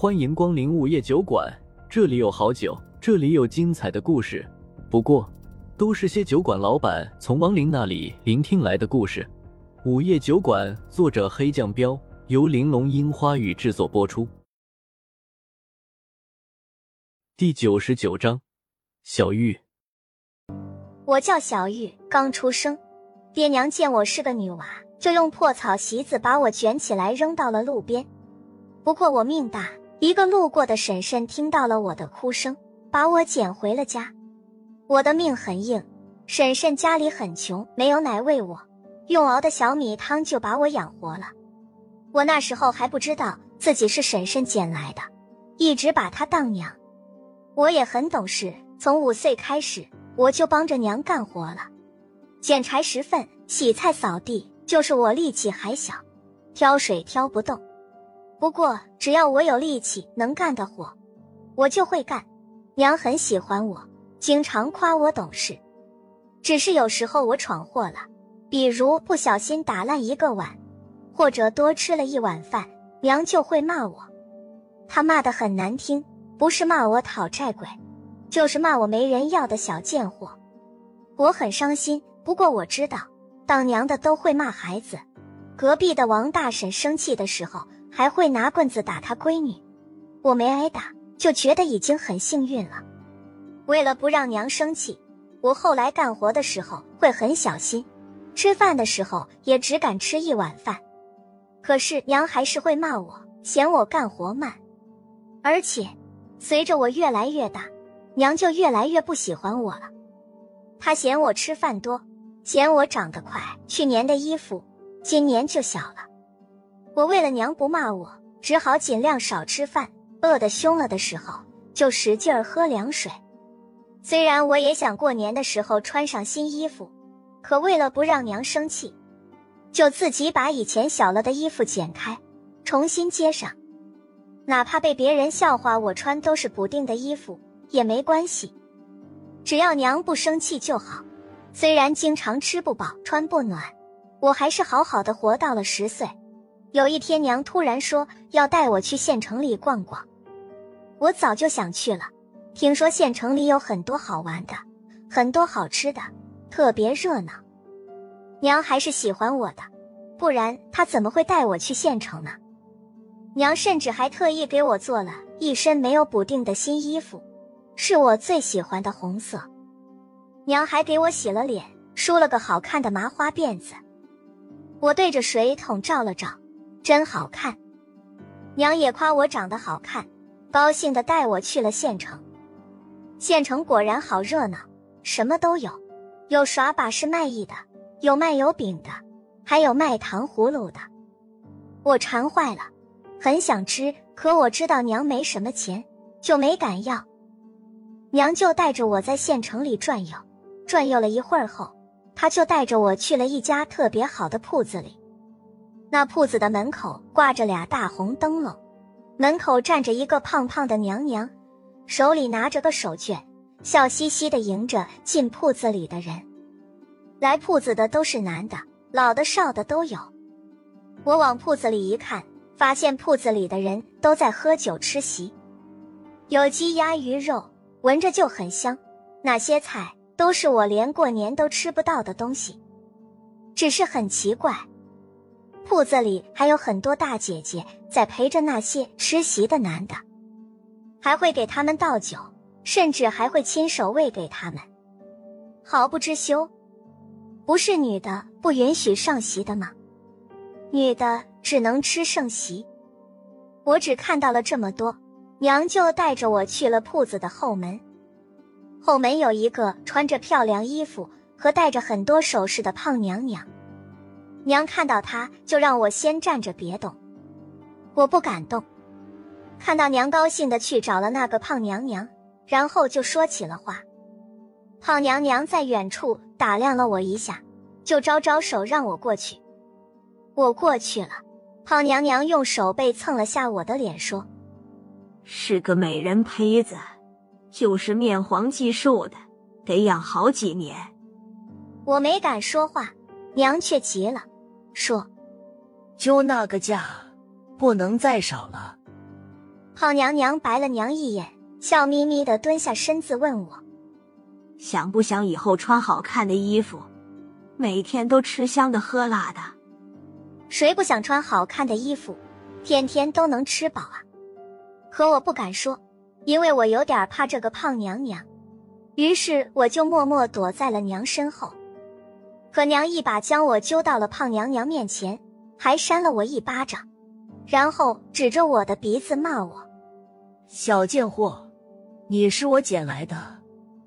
欢迎光临午夜酒馆，这里有好酒，这里有精彩的故事。不过，都是些酒馆老板从亡灵那里聆听来的故事。午夜酒馆，作者黑酱标，由玲珑樱花雨制作播出。第九十九章，小玉。我叫小玉，刚出生，爹娘见我是个女娃，就用破草席子把我卷起来扔到了路边。不过我命大。一个路过的婶婶听到了我的哭声，把我捡回了家。我的命很硬，婶婶家里很穷，没有奶喂我，用熬的小米汤就把我养活了。我那时候还不知道自己是婶婶捡来的，一直把她当娘。我也很懂事，从五岁开始我就帮着娘干活了，捡柴拾粪、洗菜、扫地，就是我力气还小，挑水挑不动。不过，只要我有力气能干的活，我就会干。娘很喜欢我，经常夸我懂事。只是有时候我闯祸了，比如不小心打烂一个碗，或者多吃了一碗饭，娘就会骂我。她骂的很难听，不是骂我讨债鬼，就是骂我没人要的小贱货。我很伤心。不过我知道，当娘的都会骂孩子。隔壁的王大婶生气的时候。还会拿棍子打他闺女，我没挨打，就觉得已经很幸运了。为了不让娘生气，我后来干活的时候会很小心，吃饭的时候也只敢吃一碗饭。可是娘还是会骂我，嫌我干活慢。而且，随着我越来越大，娘就越来越不喜欢我了。她嫌我吃饭多，嫌我长得快。去年的衣服，今年就小了。我为了娘不骂我，只好尽量少吃饭。饿得凶了的时候，就使劲儿喝凉水。虽然我也想过年的时候穿上新衣服，可为了不让娘生气，就自己把以前小了的衣服剪开，重新接上。哪怕被别人笑话我穿都是补丁的衣服也没关系，只要娘不生气就好。虽然经常吃不饱穿不暖，我还是好好的活到了十岁。有一天，娘突然说要带我去县城里逛逛。我早就想去了，听说县城里有很多好玩的，很多好吃的，特别热闹。娘还是喜欢我的，不然她怎么会带我去县城呢？娘甚至还特意给我做了一身没有补丁的新衣服，是我最喜欢的红色。娘还给我洗了脸，梳了个好看的麻花辫子。我对着水桶照了照。真好看，娘也夸我长得好看，高兴的带我去了县城。县城果然好热闹，什么都有，有耍把式卖艺的，有卖油饼的，还有卖糖葫芦的。我馋坏了，很想吃，可我知道娘没什么钱，就没敢要。娘就带着我在县城里转悠，转悠了一会儿后，她就带着我去了一家特别好的铺子里。那铺子的门口挂着俩大红灯笼，门口站着一个胖胖的娘娘，手里拿着个手绢，笑嘻嘻的迎着进铺子里的人。来铺子的都是男的，老的少的都有。我往铺子里一看，发现铺子里的人都在喝酒吃席，有鸡鸭鱼肉，闻着就很香。那些菜都是我连过年都吃不到的东西，只是很奇怪。铺子里还有很多大姐姐在陪着那些吃席的男的，还会给他们倒酒，甚至还会亲手喂给他们，毫不知羞。不是女的不允许上席的吗？女的只能吃剩席。我只看到了这么多，娘就带着我去了铺子的后门。后门有一个穿着漂亮衣服和戴着很多首饰的胖娘娘。娘看到他，就让我先站着别动，我不敢动。看到娘高兴的去找了那个胖娘娘，然后就说起了话。胖娘娘在远处打量了我一下，就招招手让我过去。我过去了，胖娘娘用手背蹭了下我的脸，说：“是个美人胚子，就是面黄肌瘦的，得养好几年。”我没敢说话，娘却急了。说：“就那个价，不能再少了。”胖娘娘白了娘一眼，笑眯眯的蹲下身子问我：“想不想以后穿好看的衣服，每天都吃香的喝辣的？谁不想穿好看的衣服，天天都能吃饱啊？”可我不敢说，因为我有点怕这个胖娘娘。于是我就默默躲在了娘身后。可娘一把将我揪到了胖娘娘面前，还扇了我一巴掌，然后指着我的鼻子骂我。小贱货，你是我捡来的，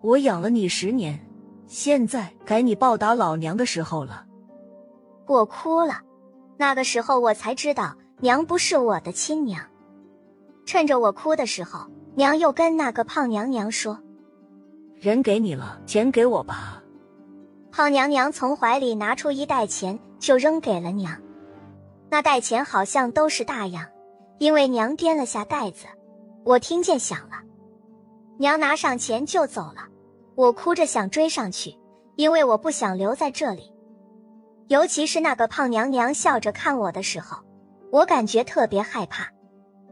我养了你十年，现在该你报答老娘的时候了。我哭了，那个时候我才知道娘不是我的亲娘。趁着我哭的时候，娘又跟那个胖娘娘说：“人给你了，钱给我吧。”胖娘娘从怀里拿出一袋钱，就扔给了娘。那袋钱好像都是大洋，因为娘掂了下袋子。我听见响了，娘拿上钱就走了。我哭着想追上去，因为我不想留在这里。尤其是那个胖娘娘笑着看我的时候，我感觉特别害怕。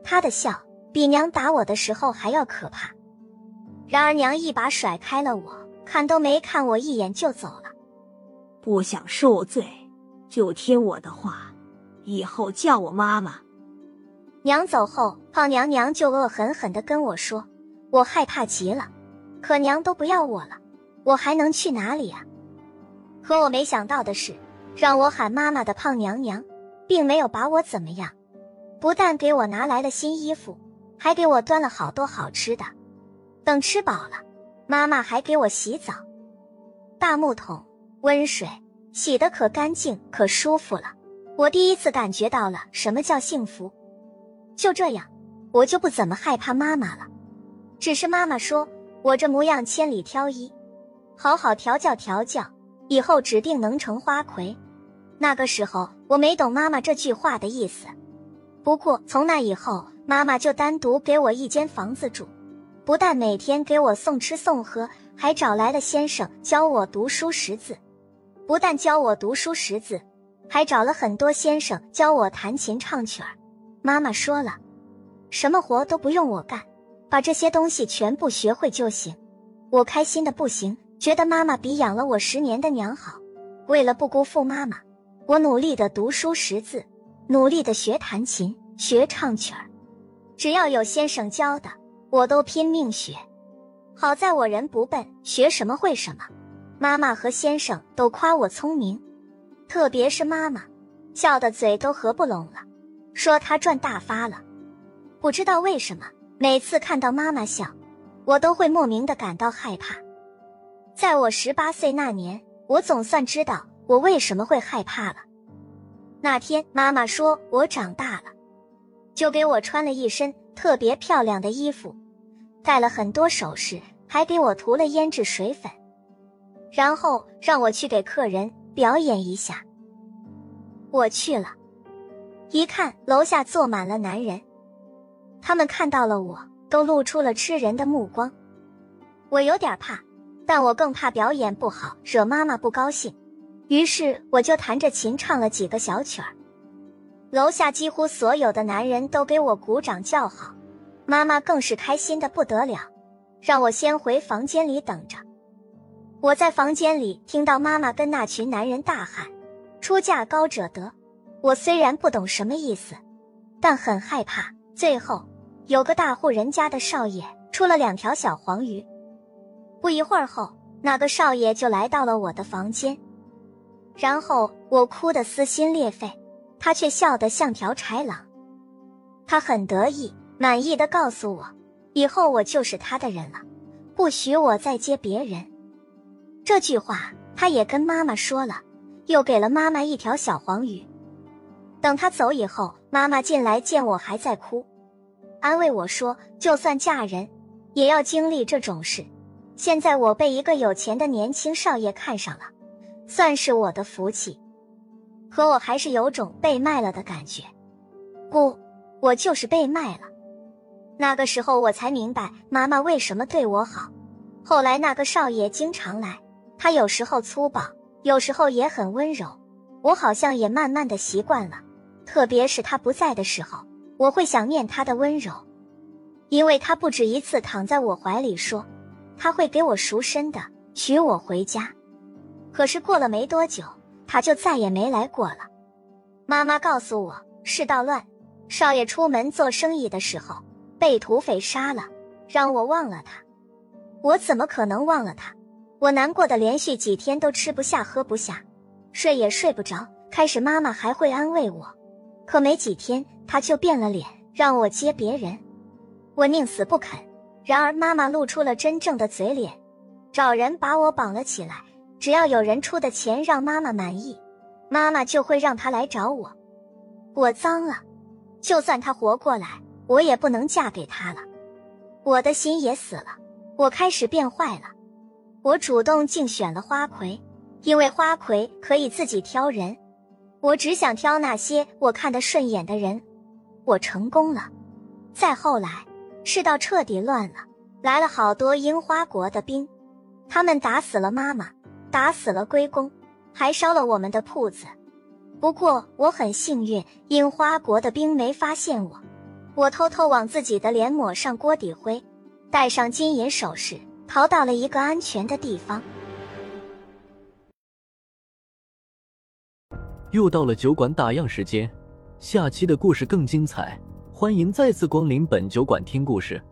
她的笑比娘打我的时候还要可怕。然而娘一把甩开了我，看都没看我一眼就走了。不想受罪，就听我的话，以后叫我妈妈。娘走后，胖娘娘就恶狠狠的跟我说：“我害怕极了，可娘都不要我了，我还能去哪里啊？”可我没想到的是，让我喊妈妈的胖娘娘，并没有把我怎么样，不但给我拿来了新衣服，还给我端了好多好吃的。等吃饱了，妈妈还给我洗澡，大木桶温水，洗的可干净可舒服了。我第一次感觉到了什么叫幸福。就这样，我就不怎么害怕妈妈了。只是妈妈说我这模样千里挑一，好好调教调教，以后指定能成花魁。那个时候我没懂妈妈这句话的意思。不过从那以后，妈妈就单独给我一间房子住，不但每天给我送吃送喝，还找来了先生教我读书识字。不但教我读书识字，还找了很多先生教我弹琴唱曲儿。妈妈说了，什么活都不用我干，把这些东西全部学会就行。我开心的不行，觉得妈妈比养了我十年的娘好。为了不辜负妈妈，我努力的读书识字，努力的学弹琴、学唱曲儿。只要有先生教的，我都拼命学。好在我人不笨，学什么会什么。妈妈和先生都夸我聪明，特别是妈妈，笑的嘴都合不拢了。说她赚大发了，不知道为什么，每次看到妈妈笑，我都会莫名的感到害怕。在我十八岁那年，我总算知道我为什么会害怕了。那天妈妈说我长大了，就给我穿了一身特别漂亮的衣服，戴了很多首饰，还给我涂了胭脂水粉，然后让我去给客人表演一下。我去了。一看楼下坐满了男人，他们看到了我都露出了吃人的目光。我有点怕，但我更怕表演不好惹妈妈不高兴，于是我就弹着琴唱了几个小曲儿。楼下几乎所有的男人都给我鼓掌叫好，妈妈更是开心的不得了，让我先回房间里等着。我在房间里听到妈妈跟那群男人大喊：“出价高者得。”我虽然不懂什么意思，但很害怕。最后，有个大户人家的少爷出了两条小黄鱼。不一会儿后，那个少爷就来到了我的房间，然后我哭得撕心裂肺，他却笑得像条豺狼。他很得意、满意的告诉我，以后我就是他的人了，不许我再接别人。这句话他也跟妈妈说了，又给了妈妈一条小黄鱼。等他走以后，妈妈进来见我还在哭，安慰我说：“就算嫁人，也要经历这种事。现在我被一个有钱的年轻少爷看上了，算是我的福气。可我还是有种被卖了的感觉。不，我就是被卖了。那个时候我才明白妈妈为什么对我好。后来那个少爷经常来，他有时候粗暴，有时候也很温柔，我好像也慢慢的习惯了。”特别是他不在的时候，我会想念他的温柔。因为他不止一次躺在我怀里说，他会给我赎身的，娶我回家。可是过了没多久，他就再也没来过了。妈妈告诉我，世道乱，少爷出门做生意的时候被土匪杀了，让我忘了他。我怎么可能忘了他？我难过的连续几天都吃不下、喝不下，睡也睡不着。开始妈妈还会安慰我，可没几天她就变了脸，让我接别人。我宁死不肯。然而妈妈露出了真正的嘴脸，找人把我绑了起来。只要有人出的钱让妈妈满意。妈妈就会让他来找我，我脏了，就算他活过来，我也不能嫁给他了。我的心也死了，我开始变坏了。我主动竞选了花魁，因为花魁可以自己挑人，我只想挑那些我看得顺眼的人。我成功了。再后来，世道彻底乱了，来了好多樱花国的兵，他们打死了妈妈，打死了龟公。还烧了我们的铺子，不过我很幸运，樱花国的兵没发现我。我偷偷往自己的脸抹上锅底灰，戴上金银首饰，逃到了一个安全的地方。又到了酒馆打烊时间，下期的故事更精彩，欢迎再次光临本酒馆听故事。